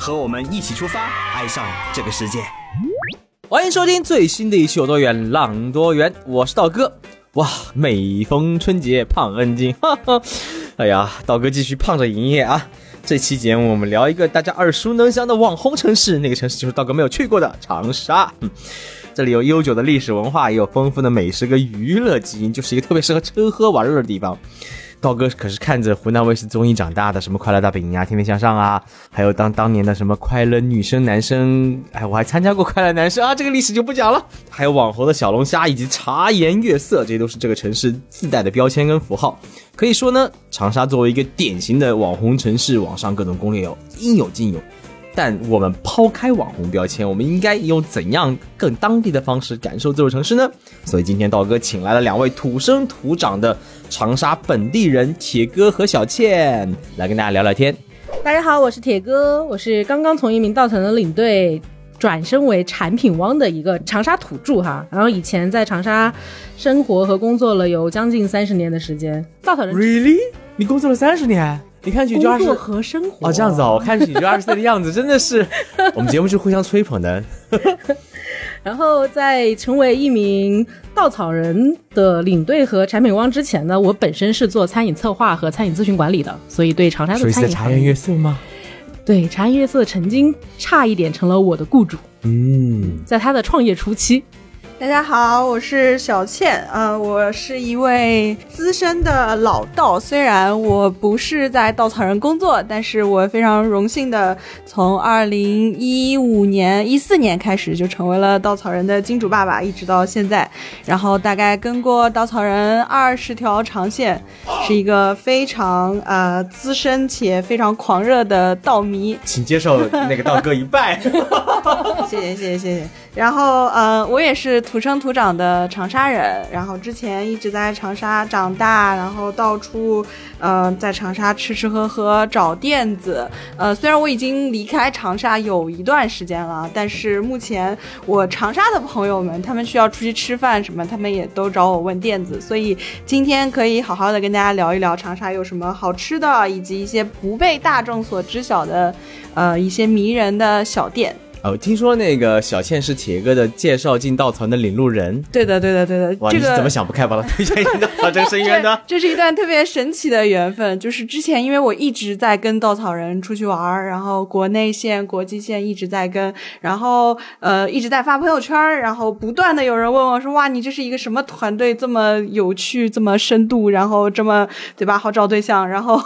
和我们一起出发，爱上这个世界。欢迎收听最新的一期《有多远浪多远》，我是道哥。哇，每逢春节胖 N 斤，哈哈！哎呀，道哥继续胖着营业啊！这期节目我们聊一个大家耳熟能详的网红城市，那个城市就是道哥没有去过的长沙。这里有悠久的历史文化，也有丰富的美食跟娱乐基因，就是一个特别适合吃喝玩乐的地方。道哥可是看着湖南卫视综艺长大的，什么《快乐大本营》啊，《天天向上》啊，还有当当年的什么《快乐女生男生》，哎，我还参加过《快乐男生》啊，这个历史就不讲了。还有网红的小龙虾以及茶颜悦色，这些都是这个城市自带的标签跟符号。可以说呢，长沙作为一个典型的网红城市，网上各种攻略哦应有尽有。但我们抛开网红标签，我们应该用怎样更当地的方式感受这座城市呢？所以今天道哥请来了两位土生土长的长沙本地人，铁哥和小倩，来跟大家聊聊天。大家好，我是铁哥，我是刚刚从一名稻草人领队转身为产品汪的一个长沙土著哈，然后以前在长沙生活和工作了有将近三十年的时间。稻草人 Really？你工作了三十年？你看上去就二十工作和生活哦，这样子哦，我 看上去你就二十岁的样子，真的是 我们节目是互相吹捧的。然后在成为一名稻草人的领队和产品汪之前呢，我本身是做餐饮策划和餐饮咨询管理的，所以对长沙的餐饮茶颜悦色吗？对茶颜悦色曾经差一点成了我的雇主，嗯，在他的创业初期。大家好，我是小倩，呃，我是一位资深的老道，虽然我不是在稻草人工作，但是我非常荣幸的从二零一五年、一四年开始就成为了稻草人的金主爸爸，一直到现在，然后大概跟过稻草人二十条长线，是一个非常呃资深且非常狂热的稻迷，请接受那个道哥一拜。谢谢谢谢谢谢。然后呃，我也是土生土长的长沙人，然后之前一直在长沙长大，然后到处呃在长沙吃吃喝喝找店子。呃，虽然我已经离开长沙有一段时间了，但是目前我长沙的朋友们，他们需要出去吃饭什么，他们也都找我问店子，所以今天可以好好的跟大家聊一聊长沙有什么好吃的，以及一些不被大众所知晓的呃一些迷人的小店。哦，听说那个小倩是铁哥的介绍进稻草人的领路人。对的，对的，对的，哇，这个你是怎么想不开把他推荐进稻草这个深渊的？这是一段特别神奇的缘分，就是之前因为我一直在跟稻草人出去玩儿，然后国内线、国际线一直在跟，然后呃一直在发朋友圈儿，然后不断的有人问我说：“哇，你这是一个什么团队？这么有趣，这么深度，然后这么对吧？好找对象。”然后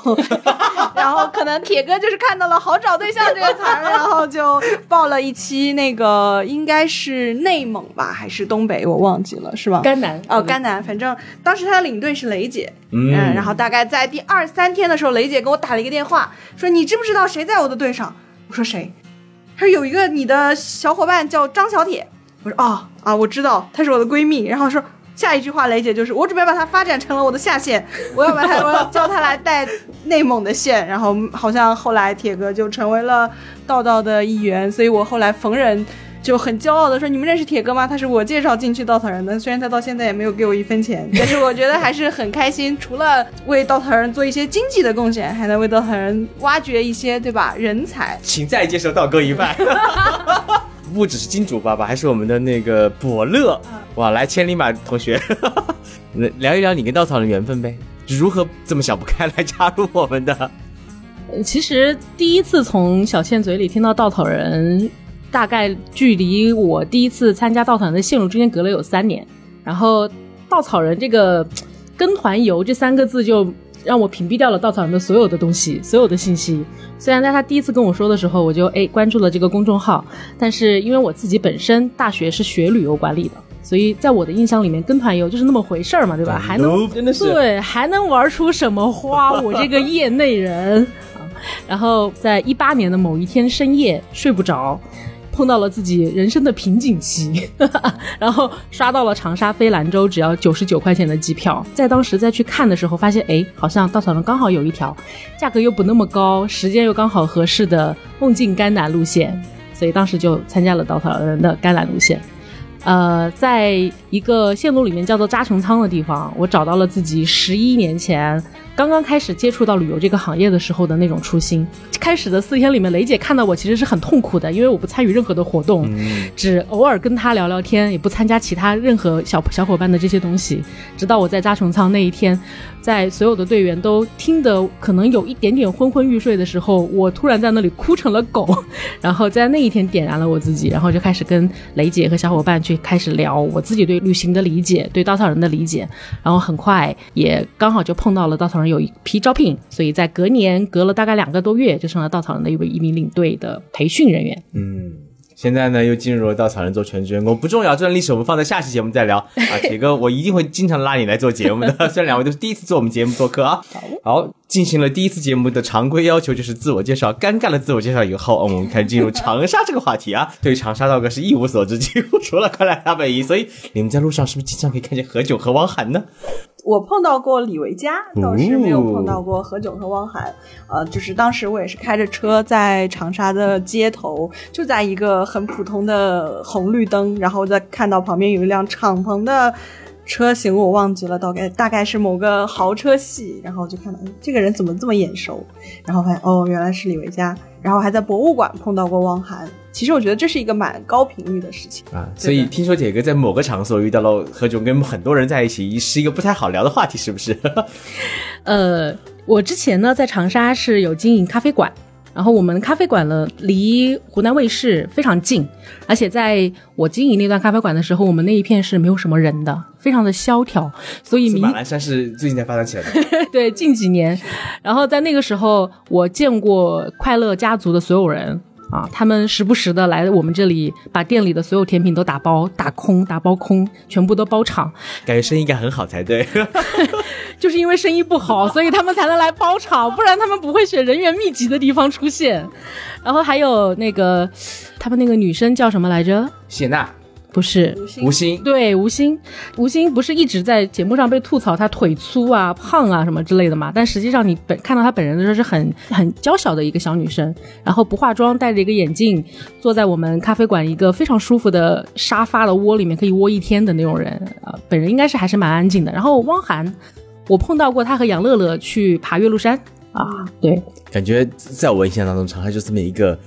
然后可能铁哥就是看到了“好找对象”这个词儿，然后就报了一期那个应该是内蒙吧，还是东北，我忘记了，是吧？甘南哦，甘南，反正当时他的领队是雷姐，嗯然后大概在第二三天的时候，雷姐给我打了一个电话，说你知不知道谁在我的队上？我说谁？她说有一个你的小伙伴叫张小铁。我说哦啊，我知道，她是我的闺蜜。然后说下一句话，雷姐就是我准备把它发展成了我的下线，我要把它，我要叫它来带内蒙的线。然后好像后来铁哥就成为了道道的一员，所以我后来逢人。就很骄傲的说：“你们认识铁哥吗？他是我介绍进去稻草人的，虽然他到现在也没有给我一分钱，但是我觉得还是很开心。除了为稻草人做一些经济的贡献，还能为稻草人挖掘一些，对吧？人才。请再接受道哥一拜。不只是金主爸爸，还是我们的那个伯乐。哇，来千里马同学，来聊一聊你跟稻草人的缘分呗？如何这么想不开来加入我们的？呃其实第一次从小倩嘴里听到稻草人，大概距离我第一次参加稻草人的线路之间隔了有三年。然后稻草人这个“跟团游”这三个字就让我屏蔽掉了稻草人的所有的东西，所有的信息。虽然在他第一次跟我说的时候，我就哎关注了这个公众号，但是因为我自己本身大学是学旅游管理的，所以在我的印象里面，跟团游就是那么回事儿嘛，对吧？还能真的是对，还能玩出什么花？我这个业内人 啊。然后在一八年的某一天深夜睡不着，碰到了自己人生的瓶颈期，然后刷到了长沙飞兰州只要九十九块钱的机票，在当时再去看的时候，发现哎，好像稻草人刚好有一条价格又不那么高，时间又刚好合适的梦境甘南路线，所以当时就参加了稻草人的甘南路线。呃，在一个线路里面叫做扎穹仓的地方，我找到了自己十一年前刚刚开始接触到旅游这个行业的时候的那种初心。开始的四天里面，雷姐看到我其实是很痛苦的，因为我不参与任何的活动，只偶尔跟她聊聊天，也不参加其他任何小小伙伴的这些东西。直到我在扎穹仓那一天，在所有的队员都听得可能有一点点昏昏欲睡的时候，我突然在那里哭成了狗，然后在那一天点燃了我自己，然后就开始跟雷姐和小伙伴去开始聊我自己对旅行的理解，对稻草人的理解，然后很快也刚好就碰到了稻草人有一批招聘，所以在隔年隔了大概两个多月，就成了稻草人的一位一名领队的培训人员。嗯，现在呢又进入了稻草人做全职员工，不重要，这段历史我们放在下期节目再聊 啊。铁哥，我一定会经常拉你来做节目的，虽然两位都是第一次做我们节目做客啊。好，进行了第一次节目的常规要求就是自我介绍，尴尬的自我介绍以后，我们开始进入长沙这个话题啊。对长沙道哥是一无所知，几乎除了快来大本营，所以你们在路上是不是经常可以看见何炅和汪涵呢？我碰到过李维嘉，倒是没有碰到过何炅和汪涵。呃，就是当时我也是开着车在长沙的街头，就在一个很普通的红绿灯，然后在看到旁边有一辆敞篷的车型，我忘记了，大概大概是某个豪车系，然后就看到，哎，这个人怎么这么眼熟？然后发现哦，原来是李维嘉。然后还在博物馆碰到过汪涵。其实我觉得这是一个蛮高频率的事情。啊，所以听说铁哥在某个场所遇到了何炅，跟很多人在一起，是一个不太好聊的话题，是不是？呃，我之前呢在长沙是有经营咖啡馆，然后我们咖啡馆呢离湖南卫视非常近，而且在我经营那段咖啡馆的时候，我们那一片是没有什么人的，非常的萧条，所以马栏山是最近才发展起来的。对近几年，然后在那个时候，我见过快乐家族的所有人。啊，他们时不时的来我们这里，把店里的所有甜品都打包、打空、打包空，全部都包场。感觉生意应该很好才对。就是因为生意不好，所以他们才能来包场，不然他们不会选人员密集的地方出现。然后还有那个，他们那个女生叫什么来着？谢娜、不是，吴昕，对，吴昕，吴昕不是一直在节目上被吐槽她腿粗啊、胖啊什么之类的嘛？但实际上你本看到她本人的时候是很很娇小的一个小女生，然后不化妆，戴着一个眼镜，坐在我们咖啡馆一个非常舒服的沙发的窝里面，可以窝一天的那种人啊、本人应该是还是蛮安静的。然后汪涵，我碰到过他和杨乐乐去爬岳麓山啊，对，感觉在我印象当中，长沙就这么一个。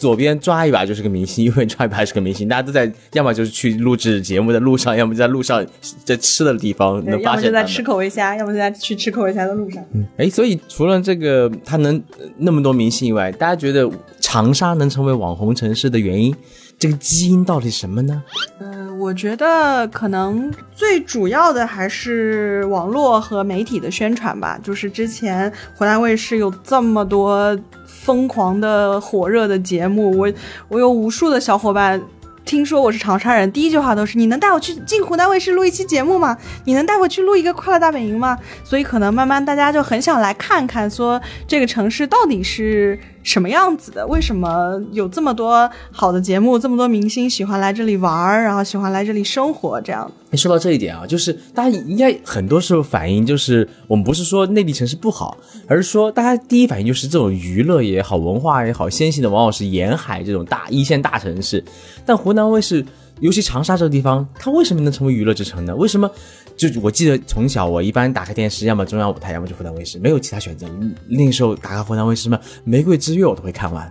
左边抓一把就是个明星，右边抓一把是个明星，大家都在，要么就是去录制节目的路上，要么在路上在吃的地方能发现他们么就在吃口味虾，要么就在去吃口味虾的路上。嗯哎，所以除了这个他能呃那么多明星以外，大家觉得长沙能成为网红城市的原因，这个基因到底什么呢？嗯，我觉得可能最主要的还是网络和媒体的宣传吧。就是之前湖南卫视有这么多疯狂的火热的节目，我我有无数的小伙伴。听说我是长沙人，第一句话都是：“你能带我去进湖南卫视录一期节目吗？你能带我去录一个《快乐大本营》吗？”所以可能慢慢大家就很想来看看，说这个城市到底是什么样子的？为什么有这么多好的节目，这么多明星喜欢来这里玩儿，然后喜欢来这里生活？这样，你，说到这一点啊，就是大家应该很多时候反映就是，我们不是说内地城市不好，而是说大家第一反应就是这种娱乐也好，文化也好，先行的往往是沿海这种大一线大城市。但湖南卫视，尤其长沙这个地方，它为什么能成为娱乐之城呢？为什么？就我记得从小我一般打开电视，要么中央舞台，要么就湖南卫视，没有其他选择。嗯那个时候打开湖南卫视什么《玫瑰之约》我都会看完。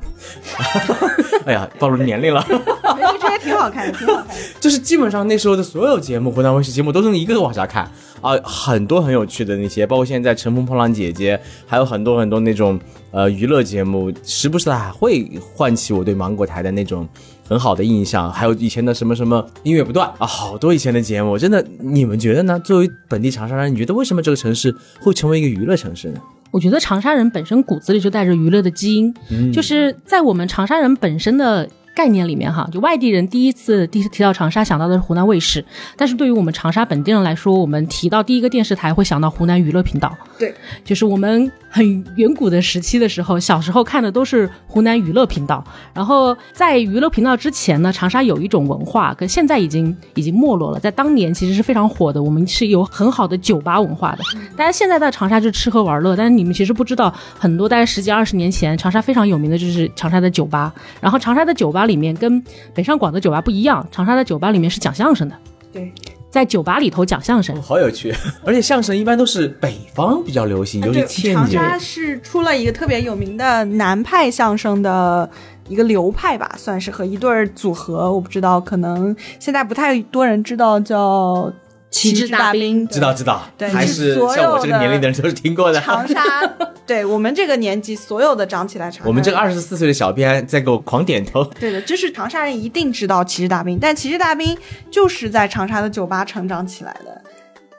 哎呀，暴露年龄了。玫瑰之约挺好看的，挺好看的。就是基本上那时候的所有节目，湖南卫视节目都是一个个往下看啊、很多很有趣的那些，包括现在《乘风破浪姐姐》，还有很多很多那种呃娱乐节目，时不时的还会唤起我对芒果台的那种很好的印象。还有以前的什么什么音乐不断啊，好多以前的节目，真的，你们觉得呢？作为本地长沙人，你觉得为什么这个城市会成为一个娱乐城市呢？我觉得长沙人本身骨子里就带着娱乐的基因，就是在我们长沙人本身的概念里面哈，就外地人第一次第提到长沙想到的是湖南卫视，但是对于我们长沙本地人来说，我们提到第一个电视台会想到湖南娱乐频道。对，就是我们很远古的时期的时候，小时候看的都是湖南娱乐频道。然后在娱乐频道之前呢，长沙有一种文化，跟现在已经已经没落了。在当年其实是非常火的，我们是有很好的酒吧文化的。大家现在在长沙就吃喝玩乐，但是你们其实不知道，很多大概十几二十年前，长沙非常有名的就是长沙的酒吧。然后长沙的酒吧里面跟北上广的酒吧不一样，长沙的酒吧里面是讲相声的。对，在酒吧里头讲相声，好有趣。而且相声一般都是北方比较流行，尤其天津。长沙是出了一个特别有名的南派相声的一个流派吧，算是和一对儿组合，我不知道，可能现在不太多人知道，叫旗帜大兵知道知道，对还是是所有像我这个年龄的人都是听过的。长沙，对我们这个年纪，所有的长起来长沙，我们这个二十四岁的小编在给我狂点头。对的，就是长沙人一定知道旗帜大兵，但旗帜大兵就是在长沙的酒吧成长起来的。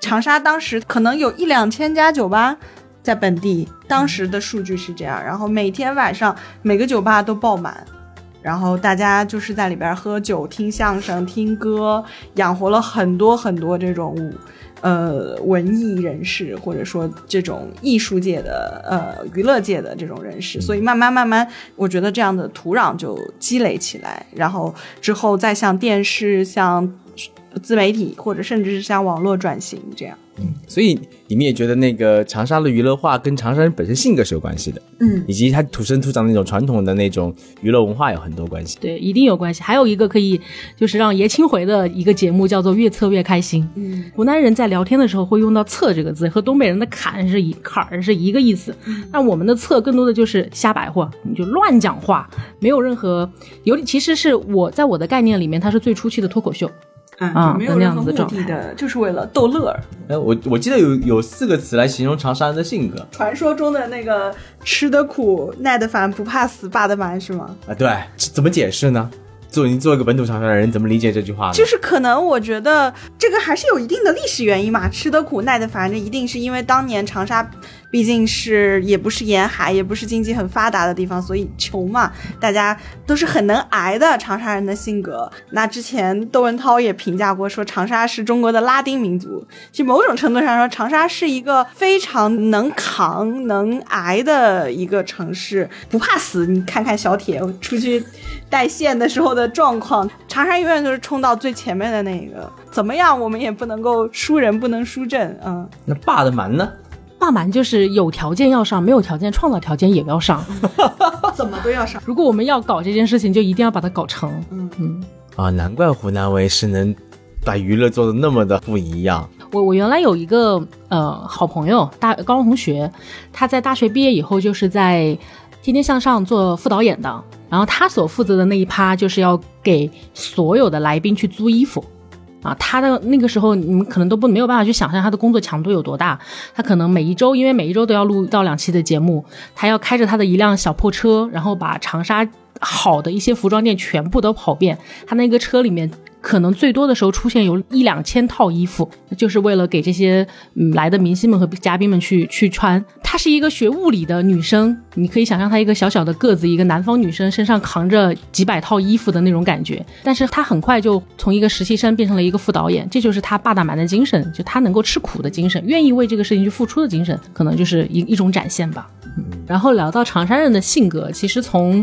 长沙当时可能有一两千家酒吧在本地，当时的数据是这样，然后每天晚上每个酒吧都爆满。然后大家就是在里边喝酒、听相声、听歌，养活了很多很多这种呃文艺人士，或者说这种艺术界的呃娱乐界的这种人士，所以慢慢慢慢，我觉得这样的土壤就积累起来，然后之后再向电视、向自媒体，或者甚至是向网络转型，这样。所以你们也觉得那个长沙的娱乐化跟长沙人本身性格是有关系的，嗯，以及他土生土长的那种传统的那种娱乐文化有很多关系。对，一定有关系。还有一个可以就是让爷青回的一个节目叫做《越测越开心》。嗯，湖南人在聊天的时候会用到“测”这个字，和东北人的“坎”是一坎儿是一个意思。那我们的“测”更多的就是瞎白话，你就乱讲话，没有任何有。其实是我在我的概念里面，它是最初期的脱口秀。啊就没有任何目的的的，就是为了逗乐儿。哎，我我记得有有四个词来形容长沙人的性格传说中的那个吃得苦、耐得烦、不怕死、霸得蛮是吗？啊，对，怎么解释呢？作为你作为一个本土长沙人，怎么理解这句话呢？就是可能我觉得这个还是有一定的历史原因嘛，吃得苦耐得烦，这一定是因为当年长沙毕竟是也不是沿海，也不是经济很发达的地方，所以穷嘛，大家都是很能挨的长沙人的性格。那之前窦文涛也评价过，说长沙是中国的拉丁民族。其实某种程度上说，长沙是一个非常能扛、能挨的一个城市，不怕死。你看看小铁出去带线的时候的状况，长沙永远都是冲到最前面的那个。怎么样，我们也不能够输人，不能输阵，嗯。那霸的蛮呢？霸蛮就是有条件要上，没有条件创造条件也要上。怎么都要上。如果我们要搞这件事情，就一定要把它搞成。嗯嗯。啊，难怪湖南卫视能把娱乐做的那么的不一样。我我原来有一个呃好朋友，大高中同学，他在大学毕业以后就是在《天天向上》做副导演的，然后他所负责的那一趴就是要给所有的来宾去租衣服。啊，他的那个时候，你们可能都不没有办法去想象他的工作强度有多大。他可能每一周，因为每一周都要录到两期的节目，他要开着他的一辆小破车，然后把长沙好的一些服装店全部都跑遍。他那个车里面。可能最多的时候出现有一两千套衣服，就是为了给这些嗯来的明星们和嘉宾们去去穿。她是一个学物理的女生，你可以想象她一个小小的个子，一个南方女生身上扛着几百套衣服的那种感觉。但是她很快就从一个实习生变成了一个副导演，这就是她霸大蛮的精神，就她能够吃苦的精神，愿意为这个事情去付出的精神，可能就是一一种展现吧。然后聊到长沙人的性格，其实从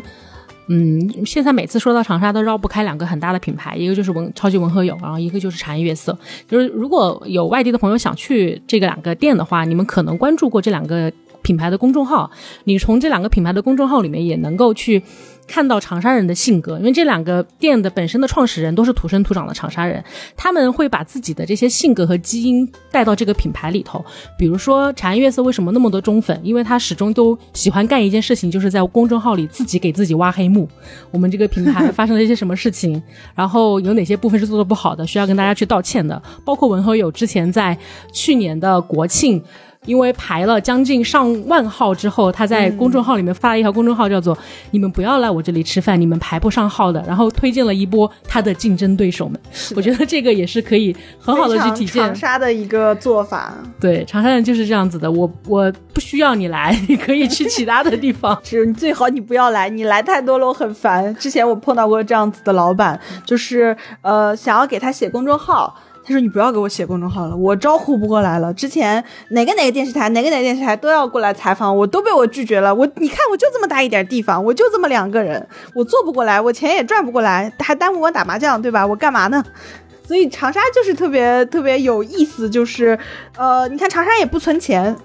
嗯，现在每次说到长沙都绕不开两个很大的品牌，一个就是文超级文和友，然后一个就是茶颜悦色。就是如果有外地的朋友想去这个两个店的话，你们可能关注过这两个品牌的公众号，你从这两个品牌的公众号里面也能够去。看到长沙人的性格，因为这两个店的本身的创始人都是土生土长的长沙人，他们会把自己的这些性格和基因带到这个品牌里头。比如说茶颜悦色为什么那么多忠粉？因为他始终都喜欢干一件事情，就是在公众号里自己给自己挖黑幕。我们这个品牌发生了一些什么事情，然后有哪些部分是做的不好的，需要跟大家去道歉的。包括文和友之前在去年的国庆。因为排了将近上万号之后，他在公众号里面发了一条公众号，叫做“你们不要来我这里吃饭，你们排不上号的”，然后推荐了一波他的竞争对手们。我觉得这个也是可以很好的去体现长沙的一个做法。对，长沙人就是这样子的，我我不需要你来，你可以去其他的地方。是你最好你不要来，你来太多了我很烦。之前我碰到过这样子的老板，就是呃想要给他写公众号。他说：“你不要给我写公众号了，我招呼不过来了。之前哪个哪个电视台，哪个哪个电视台都要过来采访，我都被我拒绝了。我你看，我就这么大一点地方，我就这么两个人，我做不过来，我钱也赚不过来，还耽误我打麻将，对吧？我干嘛呢？所以长沙就是特别特别有意思，就是呃，你看长沙也不存钱，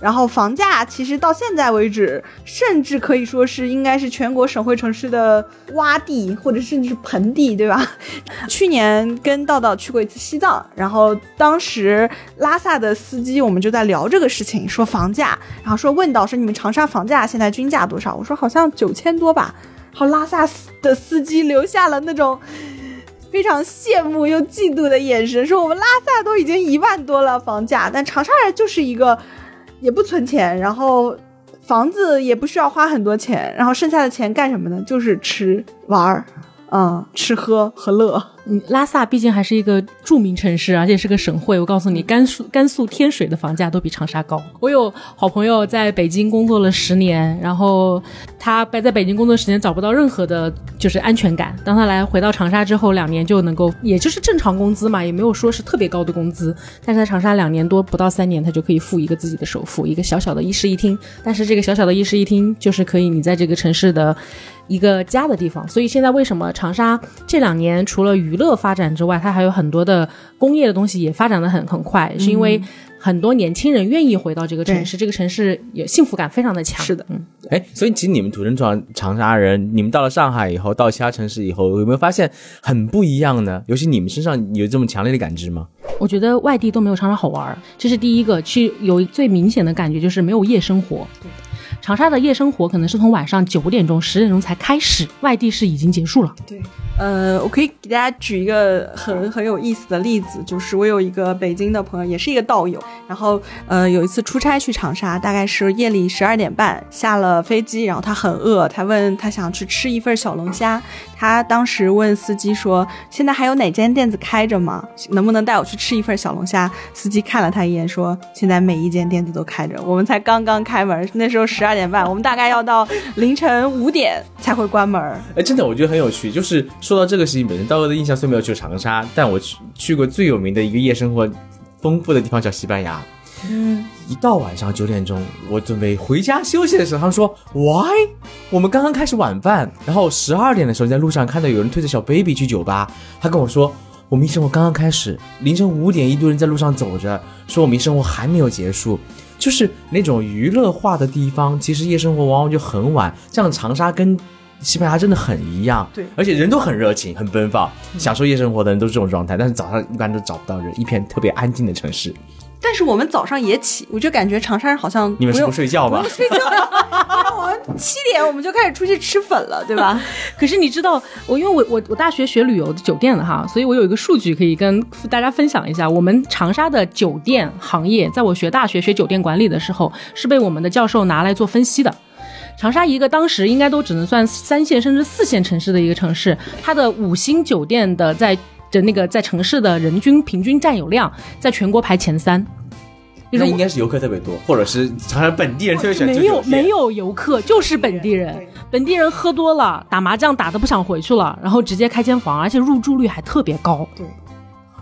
然后房价其实到现在为止，甚至可以说是应该是全国省会城市的洼地，或者甚至是盆地，对吧？去年跟道道去过一次西藏，然后当时拉萨的司机我们就在聊这个事情，说房价，然后说问到说你们长沙房价现在均价多少？我说好像九千多吧。好，拉萨的司机留下了那种。非常羡慕又嫉妒的眼神，说我们拉萨都已经一万多了房价，但长沙人就是一个也不存钱，然后房子也不需要花很多钱，然后剩下的钱干什么呢？就是吃玩儿，嗯，吃喝和乐。嗯，拉萨毕竟还是一个著名城市，而且是个省会。我告诉你，甘肃甘肃天水的房价都比长沙高。我有好朋友在北京工作了十年，然后他在在北京工作十年找不到任何的就是安全感。当他来回到长沙之后，两年就能够，也就是正常工资嘛，也没有说是特别高的工资。但是在长沙两年多不到三年，他就可以付一个自己的首付，一个小小的一室一厅。但是这个小小的一室一厅就是可以你在这个城市的一个家的地方。所以现在为什么长沙这两年除了娱乐发展之外，它还有很多的工业的东西也发展的很很快，是因为很多年轻人愿意回到这个城市，这个城市也幸福感非常的强。是的，嗯，哎，所以其实你们土生长长沙人，你们到了上海以后，到其他城市以后，有没有发现很不一样呢？尤其你们身上有这么强烈的感知吗？我觉得外地都没有长沙好玩，这是第一个。去有最明显的感觉就是没有夜生活。长沙的夜生活可能是从晚上九点钟、十点钟才开始，外地是已经结束了。对，呃，我可以给大家举一个很很有意思的例子，就是我有一个北京的朋友，也是一个道友，然后呃有一次出差去长沙，大概是夜里十二点半下了飞机，然后他很饿，他问他想去吃一份小龙虾，他当时问司机说，现在还有哪间店子开着吗？能不能带我去吃一份小龙虾？司机看了他一眼说，现在每一间店子都开着，我们才刚刚开门，那时候十二点半，我们大概要到凌晨五点才会关门。哎，真的，我觉得很有趣。就是说到这个事情本身，道哥的印象虽没有去长沙，但我去去过最有名的一个夜生活丰富的地方叫西班牙。嗯，一到晚上九点钟，我准备回家休息的时候，他们说：“Why？我们刚刚开始晚饭。”然后十二点的时候，在路上看到有人推着小 baby 去酒吧，他跟我说：“我们一生活刚刚开始。”凌晨五点，一堆人在路上走着，说我们一生活还没有结束。就是那种娱乐化的地方，其实夜生活往往就很晚。像长沙跟西班牙真的很一样，对而且人都很热情、很奔放，享受夜生活的人都是这种状态。但是早上一般都找不到人，一片特别安静的城市。但是我们早上也起，我就感觉长沙人好像你们是用不睡觉吧不用？睡觉，我们七点我们就开始出去吃粉了，对吧？可是你知道，我因为我我我大学学旅游的酒店的哈，所以我有一个数据可以跟大家分享一下。我们长沙的酒店行业，在我学大学学酒店管理的时候，是被我们的教授拿来做分析的。长沙一个当时应该都只能算三线甚至四线城市的一个城市，它的五星酒店的在的那个在城市的人均平均占有量，在全国排前三。那应该是游客特别多，或者是长沙本地人特别喜欢没有没有游客，就是本地人。本地人喝多了，打麻将打的不想回去了，然后直接开间房，而且入住率还特别高。对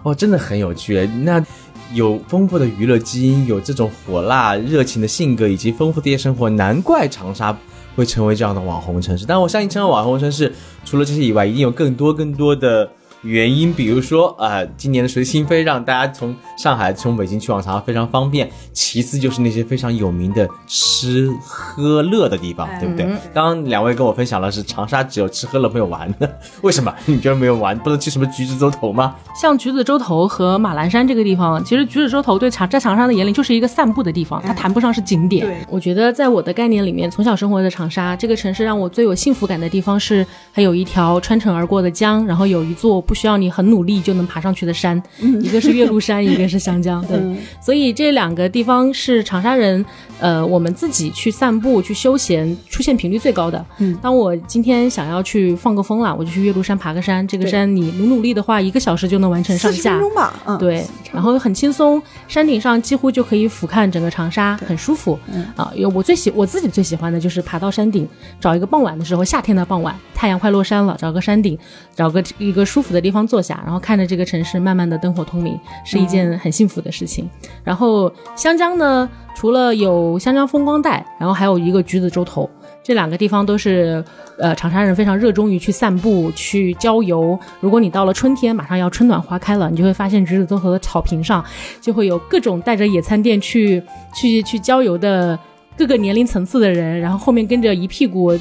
哦，真的很有趣。那有丰富的娱乐基因，有这种火辣热情的性格，以及丰富的夜生活，难怪长沙会成为这样的网红城市。但我相信，成为网红城市，除了这些以外，一定有更多更多的。原因，比如说，呃，今年的随心飞让大家从上海、从北京去往长沙非常方便。其次就是那些非常有名的吃喝乐的地方，对不对？刚刚两位跟我分享了是长沙只有吃喝乐没有玩的，为什么？你觉得没有玩？不能去什么橘子洲头吗？像橘子洲头和马栏山这个地方，其实橘子洲头对长在长沙的眼里就是一个散步的地方，它谈不上是景点。对我觉得在我的概念里面，从小生活在长沙这个城市，让我最有幸福感的地方是它有一条穿城而过的江，然后有一座不需要你很努力就能爬上去的山，一个是岳麓山，一个是湘江。对，所以这两个地方是长沙人，呃，我们自己去散步、去休闲出现频率最高的。嗯当我今天想要去放个风了，我就去岳麓山爬个山。这个山你努努力的话，一个小时就能完成上下十分。钟吧，嗯，对，然后很轻松，山顶上几乎就可以俯瞰整个长沙，很舒服。嗯啊，有我最喜我自己最喜欢的就是爬到山顶，找一个傍晚的时候，夏天的傍晚，太阳快落山了，找个山顶，找个一个舒服的地方坐下，然后看着这个城市慢慢的灯火通明，是一件很幸福的事情。然后湘江呢，除了有湘江风光带，然后还有一个橘子洲头。这两个地方都是，呃，长沙人非常热衷于去散步、去郊游。如果你到了春天，马上要春暖花开了，你就会发现橘子洲头的草坪上就会有各种带着野餐垫去去去郊游的各个年龄层次的人，然后后面跟着一屁股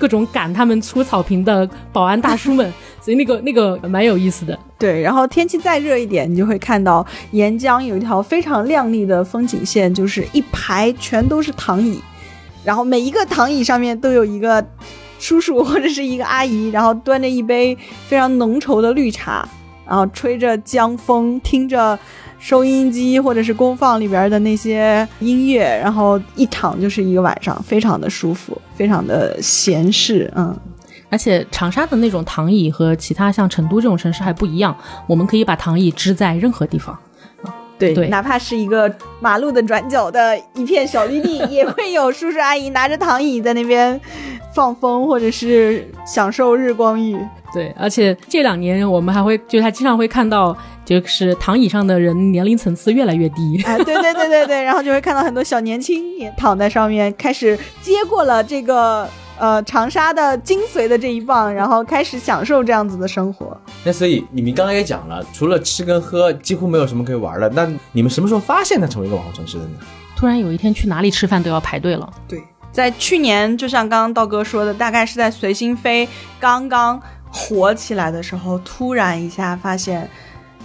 各种赶他们出草坪的保安大叔们，所以那个那个蛮有意思的。对，然后天气再热一点，你就会看到沿江有一条非常亮丽的风景线，就是一排全都是躺椅，然后每一个躺椅上面都有一个叔叔或者是一个阿姨，然后端着一杯非常浓稠的绿茶，然后吹着江风，听着收音机或者是功放里边的那些音乐，然后一躺就是一个晚上，非常的舒服，非常的闲适，嗯。而且长沙的那种躺椅和其他像成都这种城市还不一样，我们可以把躺椅支在任何地方。对，对哪怕是一个马路的转角的一片小绿地，也会有叔叔阿姨拿着躺椅在那边放风，或者是享受日光浴。对，而且这两年我们还会，就是还经常会看到，就是躺椅上的人年龄层次越来越低。哎，对对对对对，然后就会看到很多小年轻也躺在上面，开始接过了这个呃长沙的精髓的这一棒，然后开始享受这样子的生活。那所以你们刚刚也讲了，除了吃跟喝，几乎没有什么可以玩的。那你们什么时候发现它成为一个网红城市的呢？突然有一天去哪里吃饭都要排队了。对，在去年，就像刚刚道哥说的，大概是在随心飞刚刚火起来的时候，突然一下发现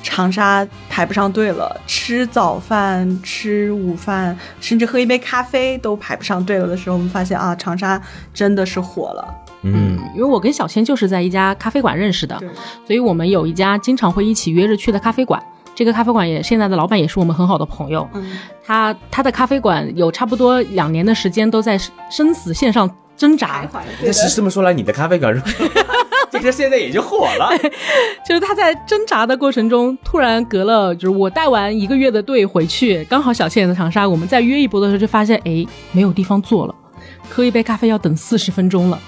长沙排不上队了，吃早饭、吃午饭，甚至喝一杯咖啡都排不上队了的时候，我们发现啊，长沙真的是火了。嗯，因为我跟小千就是在一家咖啡馆认识的，所以我们有一家经常会一起约着去的咖啡馆。这个咖啡馆也现在的老板也是我们很好的朋友。嗯，他他的咖啡馆有差不多两年的时间都在生死线上挣扎，但是这么说来，你的咖啡馆是 这个现在也就火了。就是他在挣扎的过程中，突然隔了就是我带完一个月的队回去，刚好小倩在长沙，我们再约一波的时候就发现，哎，没有地方坐了，喝一杯咖啡要等四十分钟了。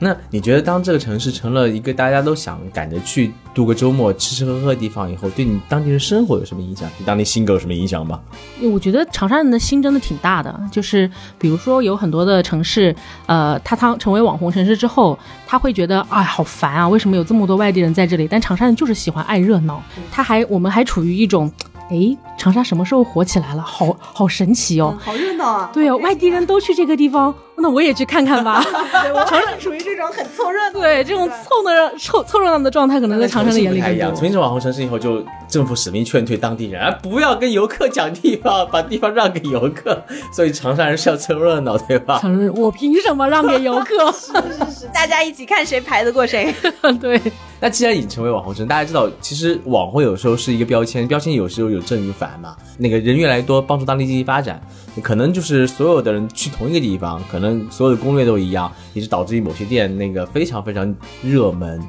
那你觉得，当这个城市成了一个大家都想赶着去度个周末、吃吃喝喝的地方以后，对你当地人生活有什么影响？对当地性格有什么影响吗？我觉得长沙人的心真的挺大的，就是比如说有很多的城市，呃，他当成为网红城市之后，他会觉得哎好烦啊，为什么有这么多外地人在这里？但长沙人就是喜欢爱热闹，他还我们还处于一种，哎，长沙什么时候火起来了？好好神奇哦！好热闹啊！对哦，外地人都去这个地方，那我也去看看吧。对，我 还是属于这种很凑热闹。对，这种凑的凑凑热闹的状态，可能在长沙的眼里不太一样。更多。从一种网红城市以后，就政府使命劝退当地人，啊，不要跟游客讲地方，把地方让给游客。所以长沙人是要凑热闹，对吧？长沙人，我凭什么让给游客？是是是大家一起看谁排得过谁。对，那既然已经成为网红城，大家知道，其实网红有时候是一个标签，标签有时候有正与反嘛。那个人越来越多，帮助当地经济发展，可能就是所有的人去同一个地方，可能所有的攻略都一样，也是导致于某些店那个非常非常热门。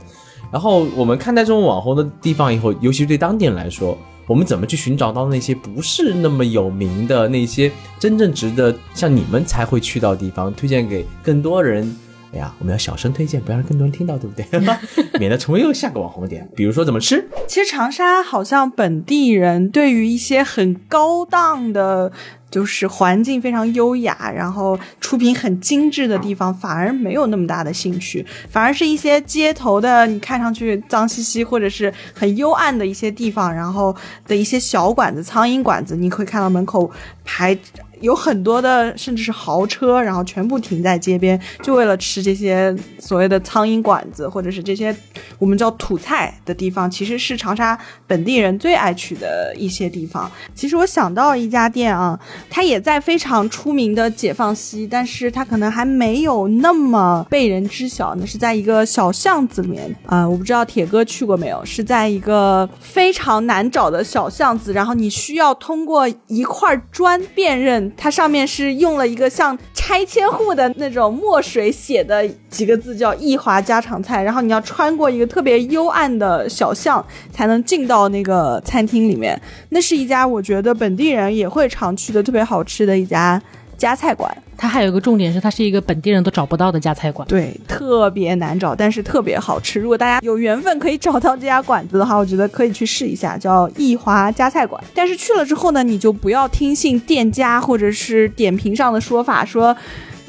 然后我们看待这种网红的地方以后，尤其是对当地人来说，我们怎么去寻找到那些不是那么有名的那些真正值得像你们才会去到的地方，推荐给更多人？哎呀，我们要小声推荐，不要让更多人听到，对不对？免得成为又下个网红点。比如说怎么吃，其实长沙好像本地人对于一些很高档的，就是环境非常优雅，然后出品很精致的地方，反而没有那么大的兴趣，反而是一些街头的，你看上去脏兮兮或者是很幽暗的一些地方，然后的一些小馆子、苍蝇馆子，你会看到门口排有很多的甚至是豪车，然后全部停在街边，就为了吃这些所谓的苍蝇馆子，或者是这些我们叫土菜的地方，其实是长沙本地人最爱去的一些地方。其实我想到一家店啊，它也在非常出名的解放西，但是它可能还没有那么被人知晓。那是在一个小巷子里面啊、我不知道铁哥去过没有，是在一个非常难找的小巷子，然后你需要通过一块砖辨认，它上面是用了一个像拆迁户的那种墨水写的几个字，叫“益华家常菜”，然后你要穿过一个特别幽暗的小巷，才能进到那个餐厅里面。那是一家我觉得本地人也会常去的特别好吃的一家家菜馆。它还有一个重点是，它是一个本地人都找不到的家菜馆。对，特别难找，但是特别好吃。如果大家有缘分可以找到这家馆子的话，我觉得可以去试一下，叫益华家菜馆。但是去了之后呢，你就不要听信店家或者是点评上的说法，说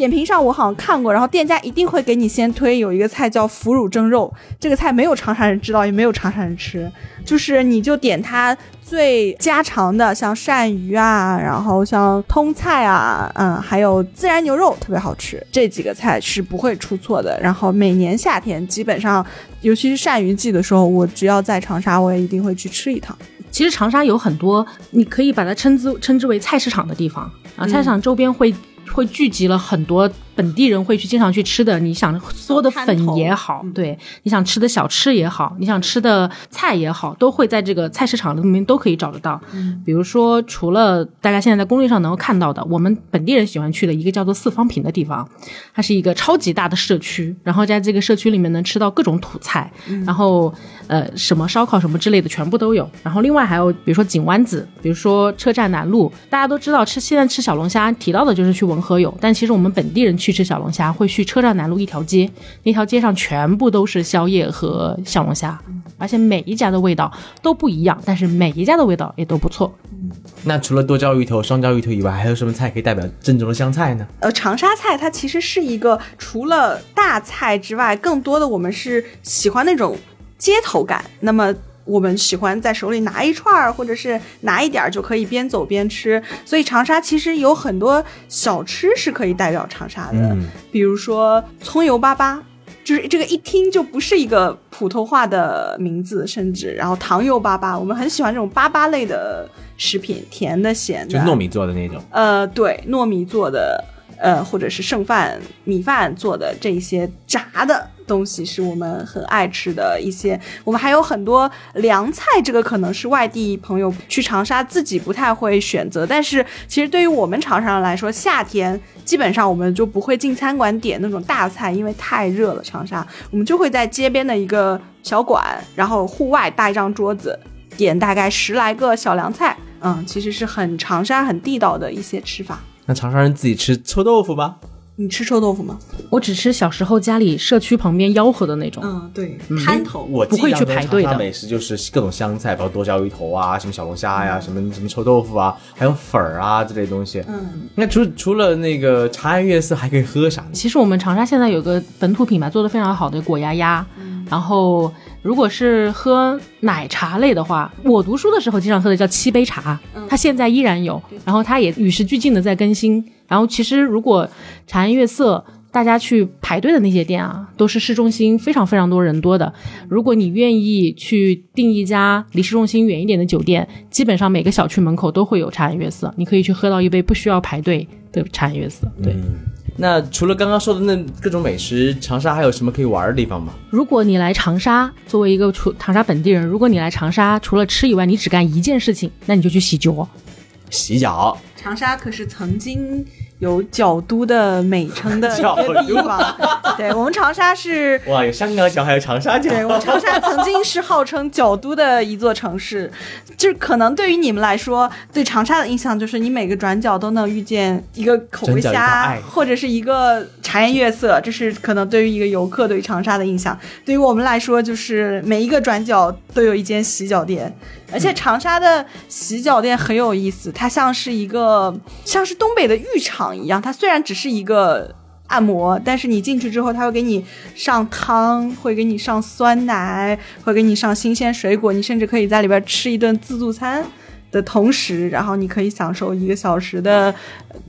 点评上我好像看过，然后店家一定会给你先推有一个菜叫腐乳蒸肉，这个菜没有长沙人知道，也没有长沙人吃，就是你就点它最家常的，像鳝鱼啊，然后像通菜啊，嗯，还有孜然牛肉特别好吃，这几个菜是不会出错的。然后每年夏天基本上，尤其是鳝鱼季的时候，我只要在长沙，我也一定会去吃一趟。其实长沙有很多，你可以把它称之称之为菜市场的地方啊，菜市场周边会。会聚集了很多本地人会去经常去吃的，你想嗦的粉也好，对，你想吃的小吃也好，你想吃的菜也好，都会在这个菜市场里面都可以找得到。嗯比如说，除了大家现在在攻略上能够看到的，我们本地人喜欢去的一个叫做四方坪的地方，它是一个超级大的社区，然后在这个社区里面能吃到各种土菜，然后呃什么烧烤什么之类的全部都有。然后另外还有比如说井湾子，比如说车站南路，大家都知道吃现在吃小龙虾提到的就是去文和友，但其实我们本地人去吃小龙虾会去车站南路一条街，那条街上全部都是宵夜和小龙虾，而且每一家的味道都不一样，但是每一家的味道也都不错。那除了剁椒鱼头、双椒鱼头以外，还有什么菜可以代表正宗的湘菜呢？呃，长沙菜它其实是一个除了大菜之外，更多的我们是喜欢那种街头感。那么我们喜欢在手里拿一串儿，或者是拿一点儿就可以边走边吃。所以长沙其实有很多小吃是可以代表长沙的，嗯比如说葱油粑粑。就是这个一听就不是一个普通话的名字，甚至然后糖油粑粑，我们很喜欢这种粑粑类的食品，甜的、咸的，就糯米做的那种。呃，对，糯米做的，呃，或者是剩饭、米饭做的这一些炸的东西，是我们很爱吃的一些。我们还有很多凉菜，这个可能是外地朋友去长沙自己不太会选择，但是其实对于我们长沙人来说，夏天基本上我们就不会进餐馆点那种大菜，因为太热了。长沙，我们就会在街边的一个小馆，然后户外搭一张桌子，点大概十来个小凉菜。嗯，其实是很长沙很地道的一些吃法。那长沙人自己吃臭豆腐吧？你吃臭豆腐吗？我只吃小时候家里社区旁边吆喝的那种。嗯，对，摊头。我不会去排队的美食就是各种香菜，包括剁椒鱼头啊，什么小龙虾呀、什么什么臭豆腐啊，还有粉儿啊这类东西。嗯，那除除了那个茶颜悦色，还可以喝啥呢？其实我们长沙现在有个本土品牌做的非常好的果鸭鸭，然后如果是喝奶茶类的话，我读书的时候经常喝的叫七杯茶，它现在依然有，然后它也与时俱进的在更新。然后其实如果茶颜悦色。大家去排队的那些店啊，都是市中心非常非常多人多的。如果你愿意去订一家离市中心远一点的酒店，基本上每个小区门口都会有茶颜悦色，你可以去喝到一杯不需要排队的茶颜悦色。对，那除了刚刚说的那各种美食，长沙还有什么可以玩的地方吗？如果你来长沙，作为一个除长沙本地人，如果你来长沙，除了吃以外，你只干一件事情，那你就去洗脚。洗脚。长沙可是曾经有角都的美称的 一个地方。对我们长沙是。哇，有香港脚，还有长沙脚。对我们长沙曾经是号称角都的一座城市，就是可能对于你们来说，对长沙的印象就是你每个转角都能遇见一个口味虾，或者是一个茶颜悦色，这是可能对于一个游客对于长沙的印象。对于我们来说，就是每一个转角都有一间洗脚店，而且长沙的洗脚店很有意思，它像是一个像是东北的浴场一样，它虽然只是一个。按摩，但是你进去之后，它会给你上汤，会给你上酸奶，会给你上新鲜水果，你甚至可以在里边吃一顿自助餐。的同时，然后你可以享受一个小时的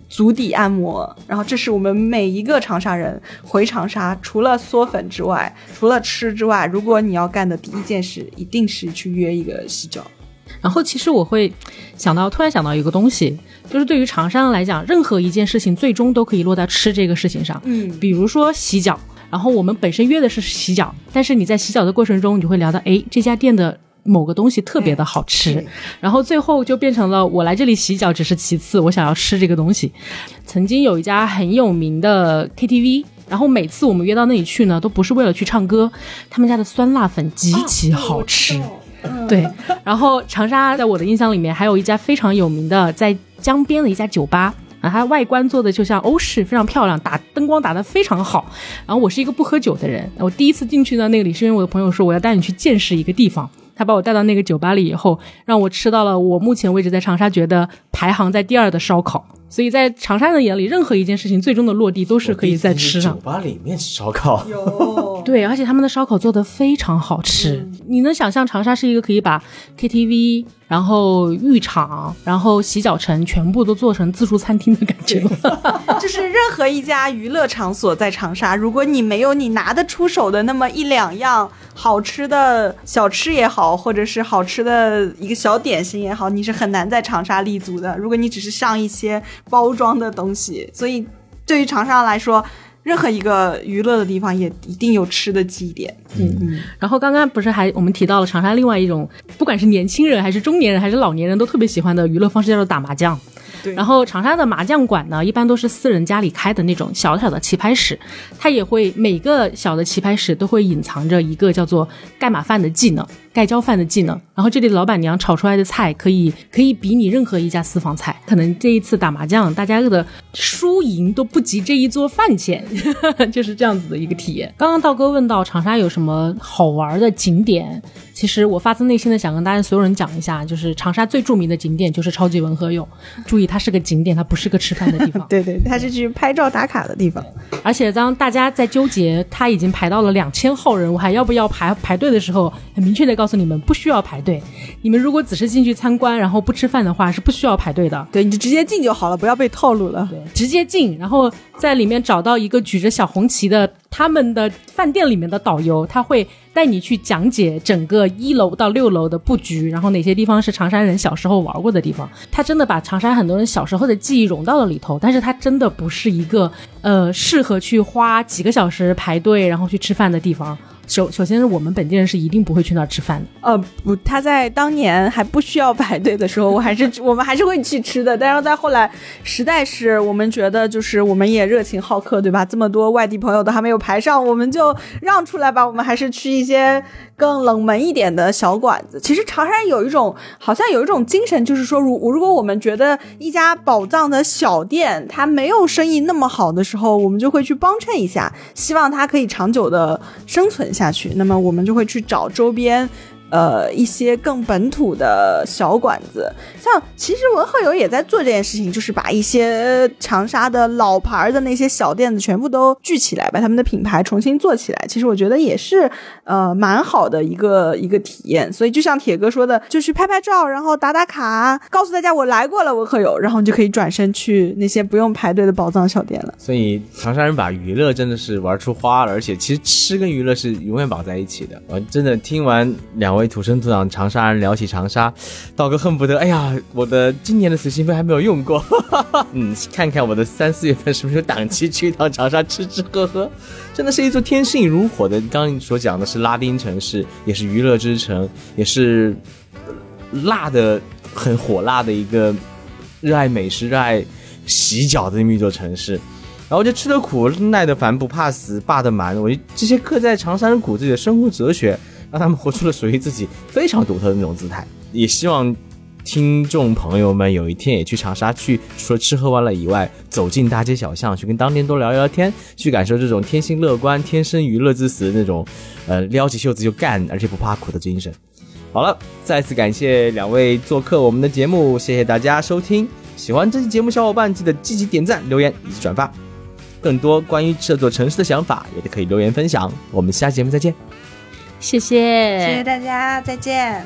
足底按摩。然后这是我们每一个长沙人回长沙，除了嗦粉之外，除了吃之外，如果你要干的第一件事，一定是去约一个洗脚。然后其实我会想到，突然想到一个东西，就是对于长沙人来讲，任何一件事情最终都可以落在吃这个事情上。嗯比如说洗脚，然后我们本身约的是洗脚，但是你在洗脚的过程中，你就会聊到，哎，这家店的。某个东西特别的好吃，然后最后就变成了我来这里洗脚只是其次，我想要吃这个东西。曾经有一家很有名的 KTV，然后每次我们约到那里去呢，都不是为了去唱歌，他们家的酸辣粉极其好吃。对，然后长沙在我的印象里面还有一家非常有名的，在江边的一家酒吧。啊，它外观做的就像欧式，非常漂亮，打灯光打得非常好。然后我是一个不喝酒的人，我第一次进去呢，那里是因为我的朋友说我要带你去见识一个地方，他把我带到那个酒吧里以后，让我吃到了我目前为止在长沙觉得排行在第二的烧烤。所以在长沙人的眼里，任何一件事情最终的落地都是可以在吃上酒。吧里面吃烧烤，有 对，而且他们的烧烤做的非常好吃。你能想象长沙是一个可以把 KTV、然后浴场、然后洗脚城全部都做成自助餐厅的感觉吗？就是任何一家娱乐场所在长沙，如果你没有你拿得出手的那么一两样好吃的小吃也好，或者是好吃的一个小点心也好，你是很难在长沙立足的。如果你只是上一些包装的东西，所以对于长沙来说，任何一个娱乐的地方也一定有吃的基点。嗯嗯，然后刚刚不是还我们提到了长沙另外一种，不管是年轻人还是中年人还是老年人都特别喜欢的娱乐方式，叫做打麻将。对然后长沙的麻将馆呢，一般都是私人家里开的那种小小的棋牌室，它也会每个小的棋牌室都会隐藏着一个叫做盖码饭的技能、盖浇饭的技能。然后这里的老板娘炒出来的菜可以可以比拟任何一家私房菜。可能这一次打麻将，大家的输赢都不及这一桌饭钱，就是这样子的一个体验。刚刚道哥问到长沙有什么好玩的景点，其实我发自内心的想跟大家所有人讲一下，就是长沙最著名的景点就是超级文和友。注意，它是个景点，它不是个吃饭的地方。对对，它是去拍照打卡的地方。而且当大家在纠结他已经排到了两千号人，我还要不要排排队的时候，很明确的告诉你们，不需要排队。你们如果只是进去参观，然后不吃饭的话，是不需要排队的。对，你就直接进就好了，不要被套路了。对，直接进，然后在里面找到一个举着小红旗的他们的饭店里面的导游，他会带你去讲解整个一楼到六楼的布局，然后哪些地方是长沙人小时候玩过的地方。他真的把长沙很多人小时候的记忆融到了里头，但是他真的不是一个呃适合去花几个小时排队然后去吃饭的地方。首首先是我们本地人是一定不会去那儿吃饭的。呃，不，他在当年还不需要排队的时候，我还是 我们还是会去吃的。但是在后来，实在是我们觉得就是我们也热情好客，对吧？这么多外地朋友都还没有排上，我们就让出来吧。我们还是去一些更冷门一点的小馆子。其实长沙有一种好像有一种精神，就是说，如如果我们觉得一家宝藏的小店它没有生意那么好的时候，我们就会去帮衬一下，希望它可以长久的生存下去。那么我们就会去找周边。呃，一些更本土的小馆子，像其实文鹤友也在做这件事情，就是把一些长沙的老牌的那些小店子全部都聚起来，把他们的品牌重新做起来。其实我觉得也是呃蛮好的一个一个体验。所以就像铁哥说的，就去拍拍照，然后打打卡，告诉大家我来过了文鹤友，然后你就可以转身去那些不用排队的宝藏小店了。所以长沙人把娱乐真的是玩出花了，而且其实吃跟娱乐是永远绑在一起的。我真的听完两位为土生土长长沙人聊起长沙，道哥恨不得，哎呀，我的今年的随心费还没有用过，嗯，看看我的三四月份是不是有档期去一趟长沙吃吃喝喝，真的是一座天性如火的。刚刚所讲的是拉丁城市，也是娱乐之城，也是辣的很火辣的一个热爱美食、热爱洗脚的这么一座城市。然后就吃得苦、耐得烦、不怕死、霸得蛮，我觉得这些刻在长沙人骨子里的生活哲学，让他们活出了属于自己非常独特的那种姿态。也希望听众朋友们有一天也去长沙，去除了吃喝玩乐以外，走进大街小巷，去跟当地人多聊聊天，去感受这种天性乐观、天生娱乐至死的那种，呃，撩起袖子就干，而且不怕苦的精神。好了，再次感谢两位做客我们的节目，谢谢大家收听。喜欢这期节目，小伙伴记得积极点赞、留言以及转发。更多关于这座城市的想法，也可以留言分享。我们下期节目再见。谢谢，谢谢大家，再见。